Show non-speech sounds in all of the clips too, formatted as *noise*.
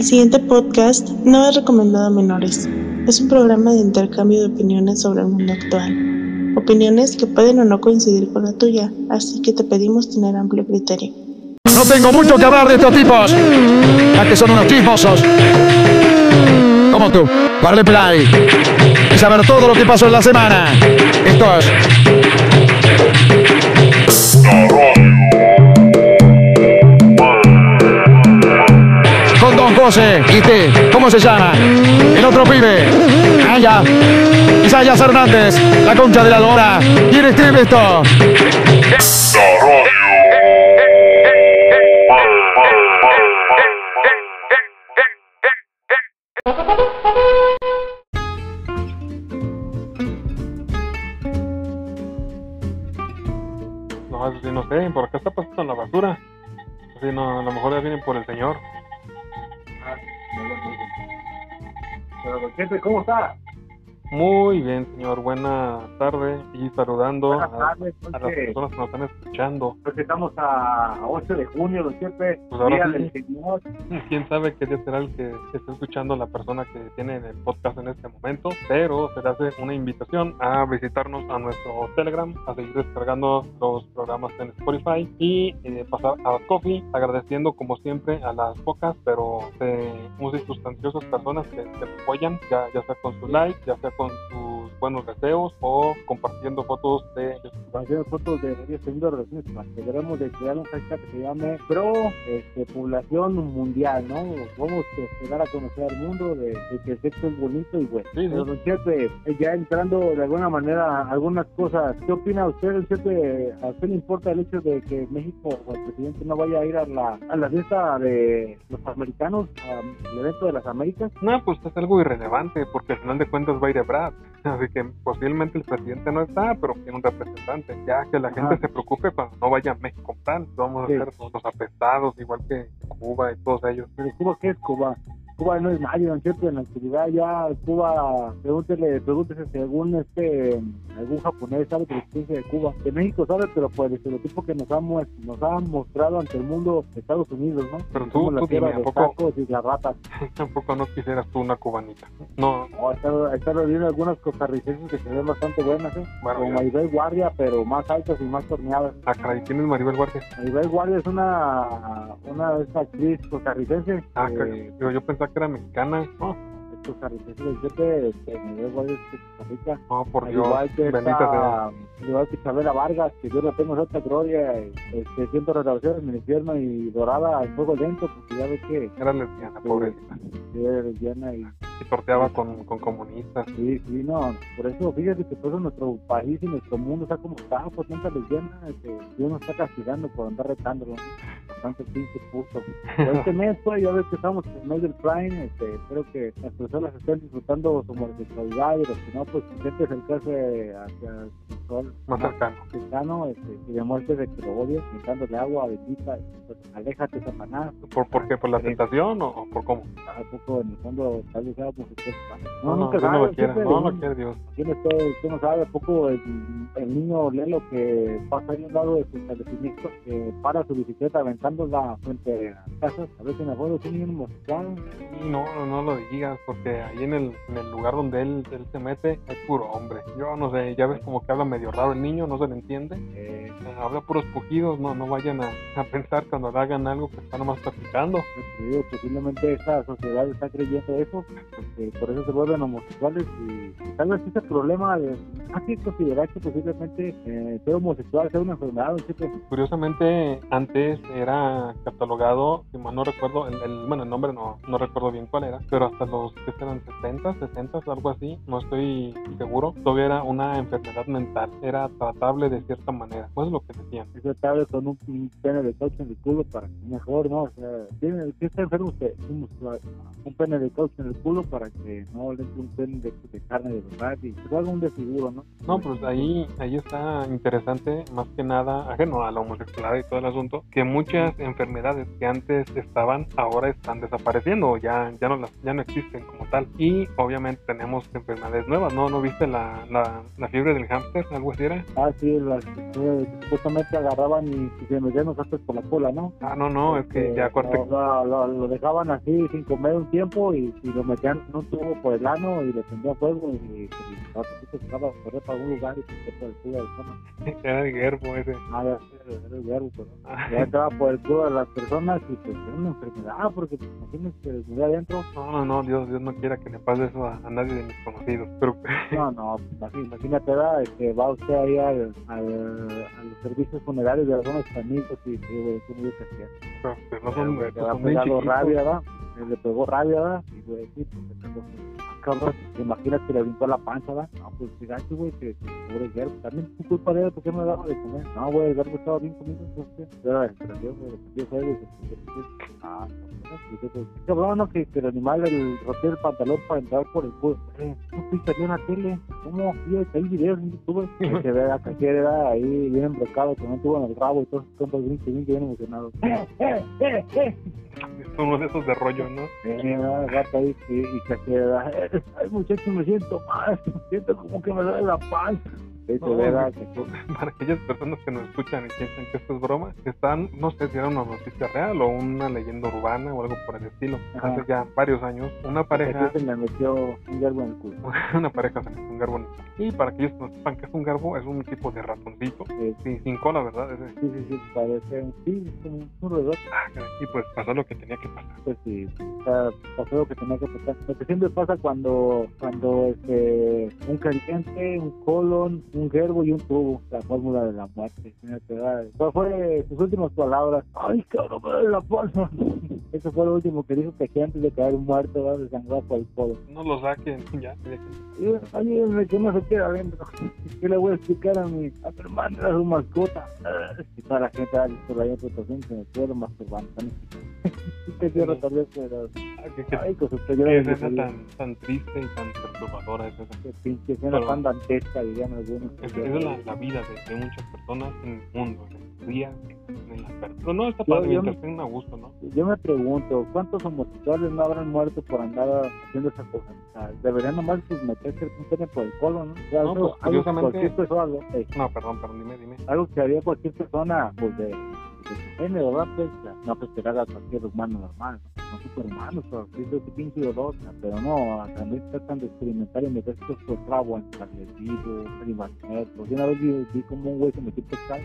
El siguiente podcast no es recomendado a menores. Es un programa de intercambio de opiniones sobre el mundo actual. Opiniones que pueden o no coincidir con la tuya, así que te pedimos tener amplio criterio. No tengo mucho que hablar de estos tipos, ya que son unos chismosos. Como tú, darle play y saber todo lo que pasó en la semana. Esto es con Don José y te, ¿cómo se llama? El otro pibe. Ah, ya. Isayas Hernández, la concha de la lora. ¿Quién escribe esto? No, no sé, por acá está pasando la basura. No, a lo mejor ya vienen por el señor. ¿Cómo está? Muy bien, señor, buena tarde y saludando a, tardes, a las personas que nos están escuchando. Pues estamos a, a 8 de junio, don Chepe, Pues día sí. del Señor. *laughs* Quién sabe qué día será el que esté escuchando la persona que tiene el podcast en este momento, pero se le hace una invitación a visitarnos a nuestro Telegram, a seguir descargando los programas en Spotify y eh, pasar a Coffee, agradeciendo como siempre a las pocas, pero eh, muy sustanciosas personas que, que nos apoyan, ya, ya sea con su like, ya sea con sus buenos deseos o compartiendo fotos de hacer fotos de varios seguidores de relaciones humanas. que Debemos de crear un hashtag que se llame Pro este, Población Mundial, ¿no? Vamos a dar a conocer al mundo de, de que el sexo es bonito y bueno. Sí, sí. Chepe, eh, ya entrando de alguna manera a algunas cosas, ¿qué opina usted, Chepe? ¿A usted le importa el hecho de que México o el presidente no vaya a ir a la, a la fiesta de los americanos, al evento de las Américas? No, pues es algo irrelevante, porque al final de cuentas va a ir Brad. *laughs* Así que posiblemente el presidente no está, pero tiene un representante. Ya que la Ajá. gente se preocupe cuando no vaya a México tal. Vamos Sí. a ser los apestados, igual que Cuba y todos ellos. Pero Cuba, ¿qué es Cuba? Cuba no es nadie, don Chepe, en la actividad ya Cuba, pregúntele, pregúntese si algún, este, algún japonés sabe de la existencia de Cuba. De México sabe, pero por el estereotipo que nos ha, nos ha mostrado ante el mundo Estados Unidos, ¿no? Pero tú- Somos la tú tierra dime, ¿a de poco? tacos y las ratas. *laughs* Tampoco no quisieras tú una cubanita. No, Oh, está, está viendo algunas costarricenses que se ven bastante buenas, ¿eh? Bueno, Como. Maribel Guardia, pero más altas y más torneadas. acá ahí tienes Maribel Guardia. Maribel Guardia es una, una actriz costarricense. Ah, eh, que- digo, yo pensaba era mexicana. No, este, Costa Rica. no por Dios. igual que Bendita sea. esta, al igual que Chabela Vargas, que Dios la tenga en gloria, este, siento relaciones en el infierno y dorada en fuego lento, porque ya ve que Era lesbiana, pobrecita. es lesbiana y Y torteaba con, con comunistas. sí, sí, no, por eso fíjate que por eso nuestro país y nuestro mundo está como está, por tanta lesbiana, que Dios nos está castigando por andar retándolo, por tanto pinche puto. Este mes, pues, ya ves que estamos en el mes del Prime, este, espero que las personas estén disfrutando su homosexualidad y los que no, pues intenten acercarse hacia Más cercano. cristiano este, y demuestre de que lo odias, quitándole agua, bendita, pues, aléjate, Satanás, ¿Por, por qué? ¿Por la tentación o, o por cómo? a poco en el fondo tal vez sea homosexual. No, no, nunca no sabes, lo siempre No lo quiere Dios. ¿Quién, está, quién no sabe? ¿A poco el, el niño lee lo que pasa ahí al lado de su establecimiento? Que para su bicicleta aventándola frente a casas. A ver si me acuerdo, es un niño homosexual. No, no lo digas, porque ahí en el, en el lugar donde él, él se mete es puro hombre. Yo no sé, ya ves como que habla medio raro el niño, no se le entiende. Eh, Eh, habla puros pujidos, no, no vayan a, a pensar cuando le hagan algo que está nomás platicando. pues, digo, posiblemente esta sociedad está creyendo eso, porque por eso se vuelven homosexuales y, tal vez ese problema de, que considerar que posiblemente eh, ser homosexual sea una enfermedad. Siempre- Curiosamente, antes era catalogado, si mal no recuerdo, el, el- bueno, el nombre no, no recuerdo bien cuál era, pero hasta los que eran 70, 60, algo así, no estoy seguro, todavía era una enfermedad mental, era tratable de cierta manera, pues es lo que decían. es tratable con un, un pene de caucho en el culo para que mejor, ¿no? O sea, ¿tiene, ¿qué está enfermo usted? Un, un pene de caucho en el culo para que no le entre un pene de, de carne de verdad y se haga un desfiguro, ¿no? No, pues ahí, ahí está interesante, más que nada, ajeno a la homosexualidad y todo el asunto, que muchas muchas enfermedades que antes estaban, ahora están desapareciendo, ya, ya, no, las, ya no existen como tal. Y obviamente tenemos enfermedades nuevas, ¿no? ¿No viste la, la, la fiebre del hámster? ¿Algo así era? Ah, sí, las que supuestamente agarraban y, y se metían los hámsters por la cola, ¿no? Ah, no, no, es que Este, ya corte. Lo, lo- lo dejaban así sin comer un tiempo y, y lo metían en un tubo por el ano y le prendían fuego y, y, se estaba a correr para un lugar y se por el culo del estómago. *laughs* Era el gerbo ese. Ah, ya era el verbo, pero Ah, ya entraba por el culo de las personas y pues era una enfermedad porque pues, imagínense que les murió adentro. No, no, no, Dios, Dios no quiera que le pase eso a, a nadie de mis conocidos. Pero No, no, imagínate, ¿verdad? que va usted ahí al, al, a los servicios funerarios de algunos amigos y güey, ¿qué me dio que pues, no son, pues, ha son bien pegado chiquitos. rabia, ¿verdad? Eh, Le pegó rabia, ¿verdad? Y güey, sí, pues se cagó. Ah, cabrón, ¿te imaginas que le brincó la panza, ¿verdad? No, pues gacho, güey, que pobre el verbo. También es culpa de él, ¿por qué me daba de comer? No, güey, el verbo estaba bien comido, entonces. Pero se prendió, güey, y. Ah, pues, pues, qué cabrón, ¿no? Que, el animal, el rompió el pantalón para entrar por el culo. Eh, no fuiste en la tele. ¿Cómo? Sí, hay videos en YouTube. Que se vea que era ahí bien embrocado, que no tuvo en el rabo y todos sus compas bien, bien emocionados. ¡Eh, eh, eh, eh! Uno de esos de rollo, ¿no? Ahí y, se da, eh, ay muchachos me siento mal, siento como que me duele la panza. Y se No, Para *laughs* aquellas personas que nos escuchan y piensan que esto es broma, están, no sé si era una noticia real o una leyenda urbana o algo por el estilo. Ajá. Hace ya varios años, una pareja, se me metió un garbo en el culo. *laughs* una pareja se metió un garbo en el culo. Y para aquellos que no sepan que es un garbo, es un tipo de ratoncito, Eh, sin, sin cola, ¿verdad? Ese. Sí, sí, sí, parece un, sí, es un roedor. Ah. Y pues pasó lo que tenía que pasar. Pues sí, o sea, pasó lo que tenía que pasar. Lo que siempre pasa cuando, cuando este, un caliente, un colon, un gerbo y un tubo, la fórmula de la muerte. ¿Cuál fue sus últimas palabras? Ay, cabrón, la panza. *laughs* Eso fue lo último que dijo que aquí antes de caer muerto, ¿verdad? desangrado por el. No lo saquen, *laughs* ya. Ayúdenme que no se queda adentro. ¿Qué le voy a explicar a mi, a mi hermano, a su mascota? Ah, Y toda la gente ah, por ahí por masturbando. *laughs* También, pero... Ay, con sus de escena salud. tan, tan triste y tan perturbadora es esa. Qué pinche escena Pero- tan dantesca, dirían algunos. Es la, la vida de, de muchas personas en el mundo, en el día, en la Pero no está padre, yo mientras me- a gusto, ¿no? Yo me pregunto, ¿cuántos homosexuales no habrán muerto por andar haciendo esa cosa? O sea, deberían nomás pues, meterse un pene por el colon, ¿no? O sea, No, algo, pues, algo que curiosamente- cualquier persona, eh, No, perdón, perdón, dime, dime. algo que haría cualquier persona, pues de, su pene, ¿verdad? Pues, no pues que haga cualquier humano normal, ¿no? no superhumanos, es ese pinche dolor, o sea, pero no, también tratan de experimentar y meterse por trabo en agresivo, animal Yo una vez vi, vi como un güey se metió pescado.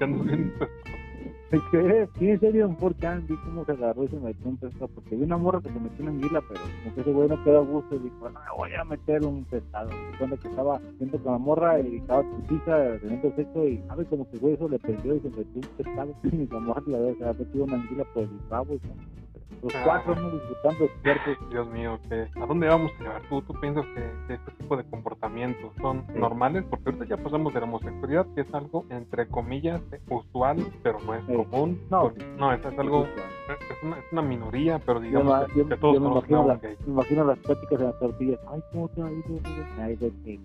*laughs* Pues, ¿Qué? Sí, en serio, en Forchan vi cómo se agarró y se metió un pescado, porque vi una morra que se metió una anguila, pero que ese güey no quedó a gusto y dijo, no, voy a meter un pescado. Cuando que estaba viendo con la morra y estaba putiza, teniendo sexo y, sabe, como que güey eso le perdió y se metió un pescado. *laughs* Y la morra la había metido una anguila por el rabo y los Ah. cuatro no disfrutando de su cuerpo. Dios mío, que ¿a dónde vamos a llevar? ¿Tú, tú piensas que, este tipo de comportamientos son Sí. normales? Porque ahorita ya pasamos de la homosexualidad, que es algo, entre comillas, usual, pero no es Sí. común. No. Porque- no, es, es algo, es una, es una minoría, pero Yo, digamos me- que, yo- que todos yo me, imagino gay. me imagino las pláticas en las tortillas. Ay, ¿cómo te ha ido? Ay, de que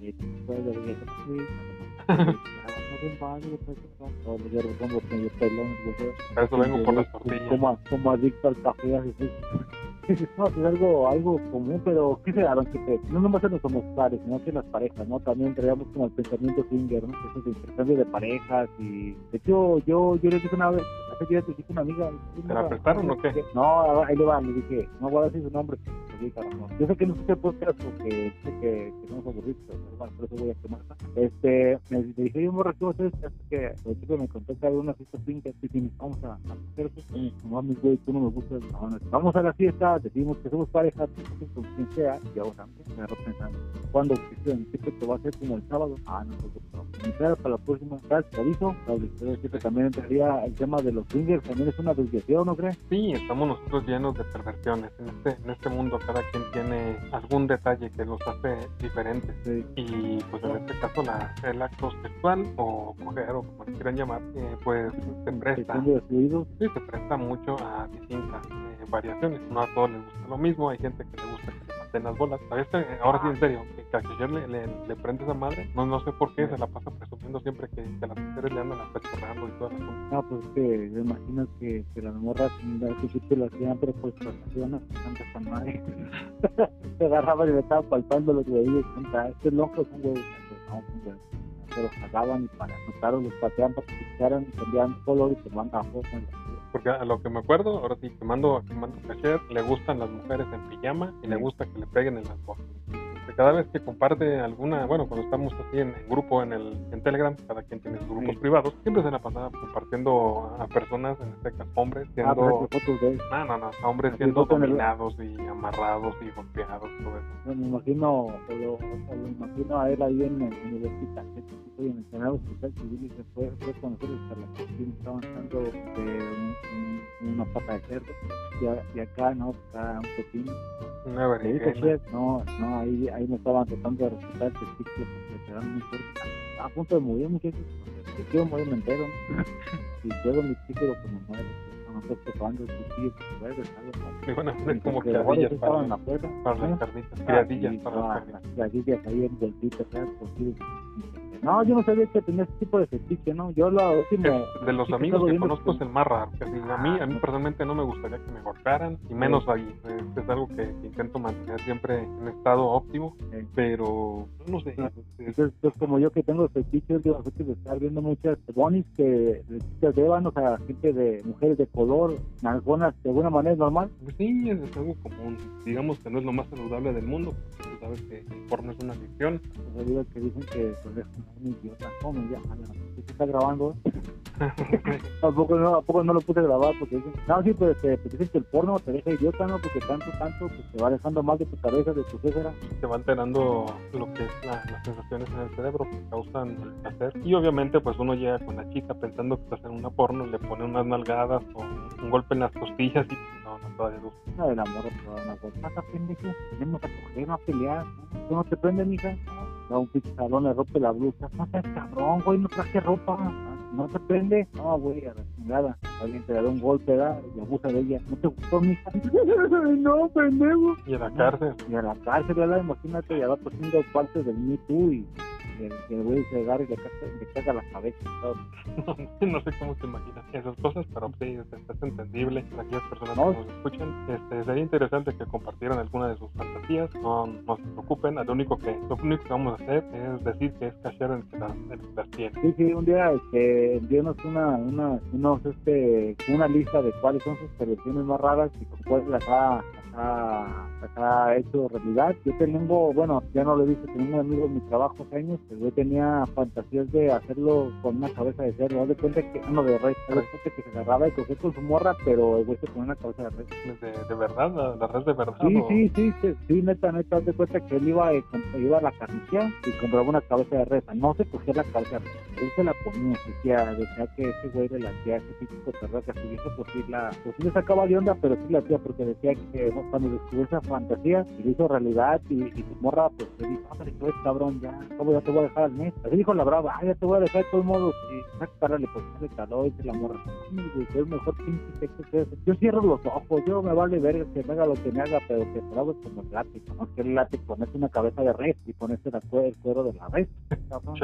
te pues. A eso vengo por las tortillas. Como, como adicto al café, así. *laughs* No, es algo, algo común, pero ¿qué se daron? Que te- no nomás en los homosexuales, sino que en las parejas, ¿no? También traíamos como el pensamiento swinger, ¿no? Esos intercambios de parejas y... De hecho, yo, yo le dije una vez, hace días le dije una amiga... ¿Te la prestaron o qué? No, ahí le va, le dije, no voy a decir su nombre. "No". Yo sé que no escuché podcast porque sé que, que somos aburridos, pero bueno, por eso voy a quemarla. Este, me yo me recuerdo hasta que el chico me contó que había una fiesta y dijimos, vamos a, a hacer eso. Y como mi güey, tú no me gustas, no, no, vamos a la fiesta, decimos que somos pareja, con quien sea, y antes, me agarró pensando, ¿cuándo? ¿Qué qué te va a hacer como el sábado? Ah, no, no. Y claro, para la próxima, ¿sabes? Te aviso, sí que también entraría el tema de los swingers, también es una desviación, ¿no crees? Sí, estamos nosotros llenos de perversiones. En este, en este mundo cada quien tiene algún detalle que los hace diferentes. Sí. Y pues en este caso la, el acto sexual o coger o como quieran llamar, eh, pues se presta, sí, se presta mucho a distintas eh, variaciones. No a todos les gusta lo mismo, hay gente que le gusta que pasen las bolas. Que, eh, Ahora sí, en serio, que, a le, le, le prende esa madre, no, no sé por qué se la pasa presumiendo siempre que, que las mujeres le andan apachurrando y todas las cosas. No, pues es que me imagino que, que las morras al principio lo hacían, pero pues relaciones antes con madre. *laughs* Se agarraban y le estaban palpando los. Contra, este loco es un. Pues, no, güey. Se los cagaban y para anotarlos los pateaban para que se y cambiaban color y se mandan fotos. Porque a lo que me acuerdo, ahora sí, quemando, quemando caché, le gustan las mujeres en pijama y le gusta que le peguen en las fotos. Porque cada vez que comparte alguna, bueno, cuando estamos así en, en grupo en el en Telegram, cada quien tiene sus grupos Sí. privados, siempre se la pasaba compartiendo a personas, en este caso hombres, Ah, siendo, qué fotos de no, no, no, hombres siendo el- dominados y amarrados y golpeados, todo eso. No, me imagino, o lo, o lo imagino a él ahí en el, en el hospital, que estoy en el Senado Hospital Civil y se fue, fue con nosotros a la cocina, estaban dando de un- un- una pata de cerdo, y, a- y acá, ¿no? Acá un pepino. Una no, no, ahí, ahí me estaban tratando de respetar el testículo porque se dan muy fuerte. A punto de morir, muchachos, si quiero morir me entero. *laughs* Si luego mi título, pues me muero. pues, No estoy preparando el cuchillo, pues, algo, Y bueno, ¿no? es como Porque las horas criadillas estaban para, afuera, para ¿no? las carnitas, Ah, criadillas para ah, las carnitas. las criadillas ahí envueltitas, ¿sabes? Cocidas. No, yo no sabía que tenía ese tipo de fetiche, ¿no? Yo lo último... Es- de los amigos que conozco que- es el más raro. que a mí, a mí personalmente no me gustaría que me golpearan y menos ahí. Es, es algo que, intento mantener siempre en estado óptimo, Sí. pero no sé. Es- Entonces, pues como yo que tengo fetiches, yo de estar viendo muchas bonis que de chicas de ébano, o sea, gente de mujeres de color, algunas de alguna manera es normal. pues sí, es, es algo común. Digamos que no es lo más saludable del mundo. porque Tú sabes que el porno es una adicción. Digo que dicen que pues, es un idiota. No, ¿sí se está grabando? *laughs* *laughs* ¿A poco no, a poco no lo puse a grabar? Porque dicen, no, sí, pues, este, pues dicen que el porno te deja idiota, ¿no? Porque tanto, tanto, pues te va dejando mal de tu cabeza, de tu céfera. te va alterando lo que es la- las sensaciones en el cerebro que causan el placer. Y obviamente, pues uno llega con la chica pensando que está haciendo una porno, le pone unas nalgadas o un golpe en las costillas y no, no todavía no. Una de la morra, pero una cosa, pasa pendejo, venimos a coger, no a pelear, ¿no? ¿Tú no te prendes, mija? No, un pinche salón le rompe la blusa, no seas cabrón, güey, no traje ropa, no te prende, no, güey, a la chingada, alguien te da un golpe, da, y abusa de ella, no te gustó, mija, *laughs* no, pendejo, Y en la cárcel, y a la cárcel, ¿verdad? Imagínate, ya va poniendo partes del Me Too y y el, y el güey se agarra y le caga, le caga la cabeza y todo. *laughs* no sé cómo te imaginas esas cosas, pero sí, es, entendible para aquellas personas No. que nos escuchan. Este, sería interesante que compartieran alguna de sus fantasías, no, no se preocupen, lo único que lo único que vamos a hacer es decir que es cashier el que las, tiene. Sí, sí, un día este, envíanos una, una, unos, este, una lista de cuáles son sus perversiones más raras y con cuáles las ha, ha, hecho realidad. Yo tengo, bueno, ya no lo he visto, tengo un amigo en mi trabajo hace años, el güey tenía fantasías de hacerlo con una cabeza de cerdo, haz de cuenta que, no, de res, haz de cuenta que se agarraba y cogía con su morra, pero el güey se ponía una cabeza de res. De, de verdad, la, la red de verdad. Sí, o- sí, sí, sí, sí, neta, neta, haz de cuenta que él iba, eh, iba a la carnicería y compraba una cabeza de res. No se cogía la cabeza de él se la ponía, decía, decía que ese güey le hacía ese típico terror que así, eso pues sí, la, pues sí le sacaba de onda, pero sí la hacía porque decía que. Cuando descubrió esa fantasía y lo hizo realidad y, y su morra, pues le dijo, ándale, pues cabrón, ya, ¿cómo ya te voy a dejar al mes? Así dijo la brava, ah, ya te voy a dejar de todos modos, y sácale, pues se le caló y se la morra, "Ay, güey, es el mejor pinche sexo que es. Yo cierro los ojos, yo me vale ver que me haga lo que me haga, pero que lo hago como el látigo, ¿no? Que el látigo ponerse una cabeza de res y ponerse la cue- el cuero de la res, cabrón.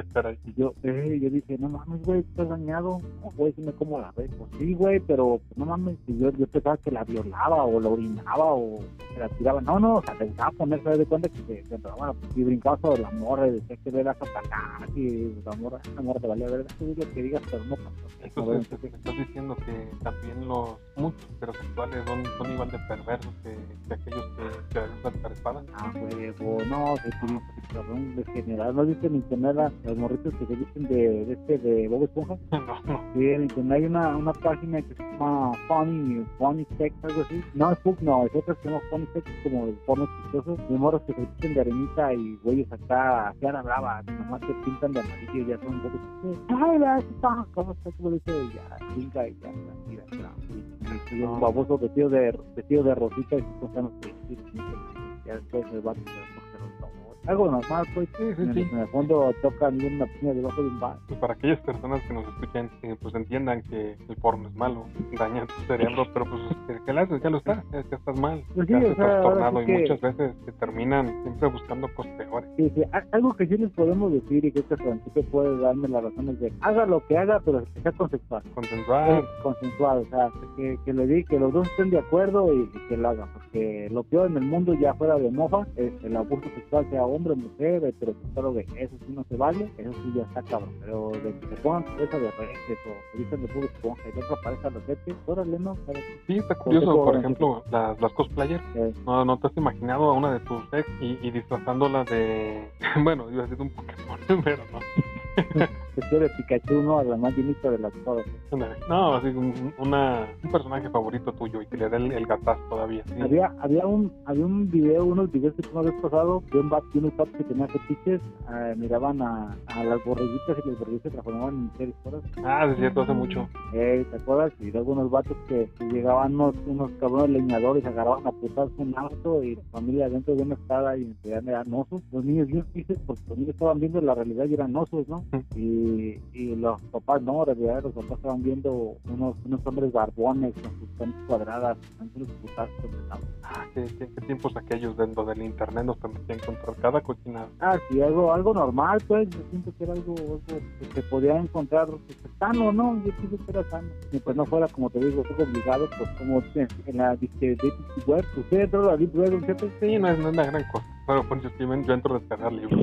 Y yo, eh, yo dije, no mames, güey, estás dañado. No, güey, si me como la res. Pues sí, güey, pero pues, no mames, si yo, yo pensaba que la violaba o la orinaba o se la tiraba. No, no, o sea, te gustaba poner, se de cuenta que se, se entraba y brincaba sobre la morra y decía que era satanás y la morra, la morra te valía ver, tú lo que digas, pero no pasó. Entonces, estás diciendo que también los muchos heterosexuales son, son igual de perversos que, que aquellos que, les usan espadas. Ah, huevo, no, se tiene cabrón de general. ¿No viste en internet las morritas que se dicen de, de este, de Bob Esponja? *laughs* no, no. Sí, en internet hay una, una página que se llama Funny, Funny Sex, algo así. No, es Book, no, es otra que se llama Sex, como el porno chistoso. De morros que se visten de arenita y güeyes acá, cara brava, nomás se pintan de amarillo y ya son güeyes. Ay, la ¿cómo está? ¿Cómo dice? Ya, chinga y ya, mira, ya. Y, un baboso vestido de, vestido de rosita y se y- Ya después se va a algo normal, pues. Sí, sí, en, sí. en el fondo tocan una piña debajo de un bar. Y para aquellas personas que nos escuchen, eh, pues entiendan que el porno es malo, daña tu cerebro, pero pues ¿qué- ¿qué le haces? Ya lo estás, ya, ya estás mal, Pues ya sí, o sea, trastornado sí y que- muchas veces te terminan siempre buscando cosas peores. Sí, sí, algo que sí les podemos decir y que este Francisco puede darme la razón es de haga lo que haga, pero que sea consensual. Consensuar, consensuado, o sea, que, que le di, que los dos estén de acuerdo y, y que lo hagan, porque lo peor en el mundo ya fuera de mofa es el abuso sexual, sea hombre, mujer, heterosexual o gay, eso sí no se vale, eso sí ya está cabrón, pero de que se pongan cabeza de reyes o dicen de puro esponja y de otra pareja los vete, órale, no, pero Sí, está curioso, por ejemplo, las, las cosplayers. No, no te has imaginado a una de tus ex y, y disfrazándola de. *laughs* Bueno, iba a decir un Pokémon, *laughs* pero no. *laughs* tú eres Pikachu, ¿no? A la más llenita de las cosas. No, así un, una, un personaje favorito tuyo y que le dé el, el gatazo todavía. sí. Había, había un, había un video, unos videos que me habías pasado de un unos vatos que tenían fetiches, eh, miraban a, a las borreguitas y las borreguitas se transformaban en mujeres, ¿te acuerdas? Ah, sí, es cierto, hace mucho. Eh, ¿te acuerdas? Y luego unos vatos que, que llegaban unos, unos cabrones leñadores, agarraban a putarse un auto y la familia adentro de una estada y eran osos. Los niños bien felices porque los niños estaban viendo la realidad y eran osos, ¿no? Y, y los papás no, en realidad los papás estaban viendo unos, unos hombres barbones con sus canas cuadradas, dándoles putazos. ¿no? Ah, qué, qué- qué tiempos aquellos dentro del internet nos permitían encontrar cada cochinada. Ah, sí, algo, algo normal, pues. Yo siento que era algo, algo que se podía encontrar pues, sano, ¿no? Yo pienso que era sano. Y pues no fuera, como te digo, obligado, pues como en, en la disque Deep Web. ¿Usted entró a la Deep Web, ¿cierto? Sí, no es, no es una gran cosa. Bueno, pues yo, sí, yo entro a descargar libros.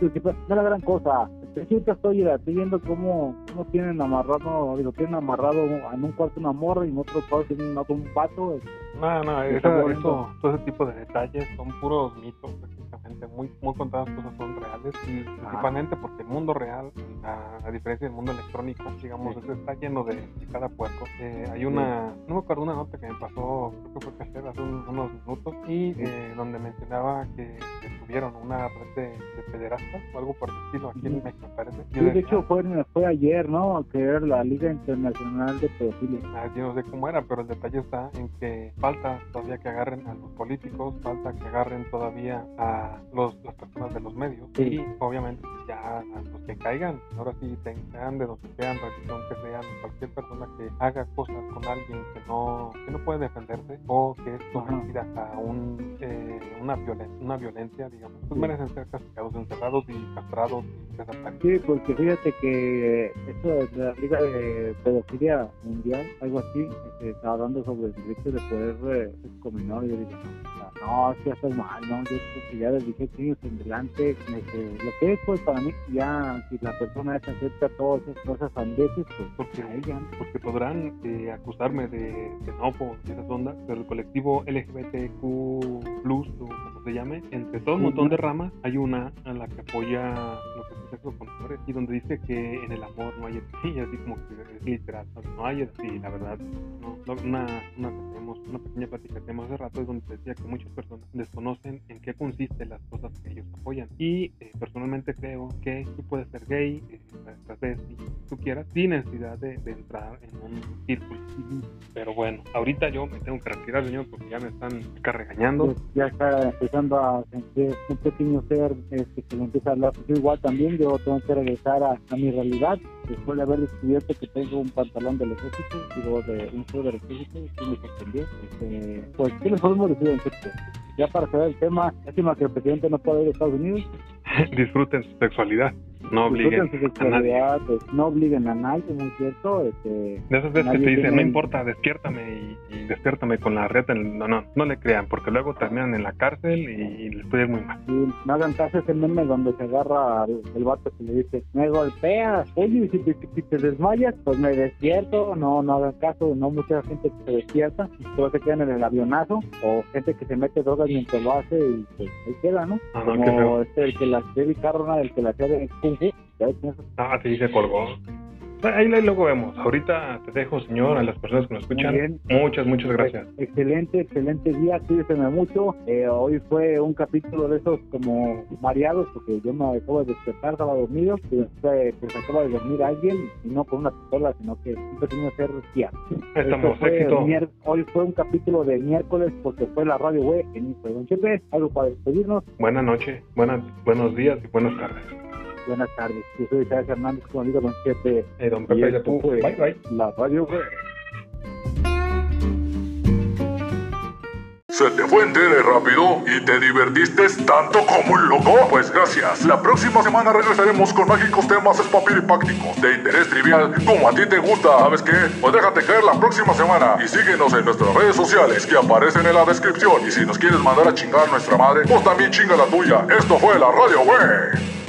No es la gran cosa. Este, sí, ahorita estoy, estoy viendo cómo, cómo tienen amarrado, lo tienen amarrado en un cuarto una morra y en otro cuarto tienen un pato. este, No, no, esa- eso, todo ese tipo de detalles son puros mitos Muy, muy contadas cosas son reales y principalmente porque el mundo real, a, a diferencia del mundo electrónico, digamos, Sí. está lleno de, de cada puerco. Eh, hay una, no me acuerdo una nota que me pasó, creo que fue que hace un- unos minutos, y eh, donde mencionaba que, que tuvieron una red de, de pederastas o algo por el estilo aquí en. México, parece. Sí, de hecho fue, fue ayer, ¿no? Que era la Liga Internacional de Pedofilia. Ah, yo no sé cómo era, pero el detalle está en que falta todavía que agarren a los políticos, falta que agarren todavía a los, las personas de los medios Sí. y obviamente pues, ya los que caigan, ahora sí te- sean de donde sean, religión que sean, cualquier persona que haga cosas con alguien que no, que no puede defenderse o que es sometida a un, eh, una, violen- una violencia, digamos, pues Sí. merecen ser castigados, encerrados y castrados y desaparecidos. Sí, porque fíjate que esto de la Liga de Pedofilia Mundial, algo así, este, estaba hablando sobre el derecho de poder eh, con menores. Yo digo, no, no, es que mal, ¿no? Yo creo que ya desde 18 años en adelante, este, lo que es, pues para mí, ya si la persona acepta todas esas cosas sandeces, pues Porque- a ella. porque podrán eh, acusarme de xenófobo y esas ondas, pero el colectivo LGBTQ+, o como se llame, entre todo un montón de ramas, hay una a la que apoya lo que es sexo con flores y donde dice que en el amor no hay y así como que es literal, ¿no? hay y la verdad, no, no, una, una, una pequeña plática que tenemos hace rato es donde decía que muchas personas desconocen en qué consisten las cosas que ellos apoyan y eh, personalmente creo que tú puedes ser gay, eh, travesti, tú quieras, sin necesidad de, de entrar en un círculo. Pero bueno, ahorita yo me tengo que retirar, señor, porque ya me están acá regañando. Pues ya está empezando a sentir un pequeño ser este, que le empieza a hablar. Yo igual también, yo tengo que regresar a, a mi realidad después de haber descubierto que tengo un pantalón del ejército, digo, de un show del ejército, que me sorprendió. Este, pues, ¿qué les podemos decir en efecto? Ya para cerrar el tema, lástima que el presidente no pueda ir a Estados Unidos. *laughs* Disfruten su sexualidad, no Disfruten obliguen a nadie. pues, no obliguen a nadie, ¿no es cierto? Este, De esas veces que te dicen, no importa, despiértame y, y despiértame con la el-". No, no, no le crean, porque luego terminan en la cárcel y, y les puede ir muy mal. Y no hagan caso ese meme donde se agarra al, el vato que le dice, me golpeas, oye, si te, si te desmayas, pues me despierto, no, no hagan caso, no mucha gente que se despierta, todos se quedan en el avionazo, o gente que se mete drogas mientras lo hace y pues ahí queda, ¿no? Ah, no, Como este, el que la David Carrona, el que la hacía de Ves, eso. Ah, sí, se colgó. Ahí, luego vemos. Ahorita te dejo, señor, a las personas que nos escuchan. Muchas, muchas gracias. Excelente, excelente día. Cuídense mucho. Eh, hoy fue un capítulo de esos como mareados, porque yo me acabo de despertar, estaba dormido, y después pues, acaba de dormir alguien, y no con una pistola, sino que un pequeño ser día. Estamos, éxito. Hoy fue un capítulo de miércoles, porque fue la radio web en Don Chepe. Algo para despedirnos. Buenas noches, buenas, buenos días y buenas tardes. Buenas tardes, yo soy Isaac Hernández, como digo, don Chepe. Eh, don Pepe, ya bye, bye. La radio fue. ¿Se te fue entero rápido y te divertiste tanto como un loco? Pues gracias. La próxima semana regresaremos con mágicos temas espapiripácticos de interés trivial como a ti te gusta. ¿Sabes qué? Pues déjate caer la próxima semana y síguenos en nuestras redes sociales que aparecen en la descripción. Y si nos quieres mandar a chingar nuestra madre, pues también chinga la tuya. Esto fue la Radio Web.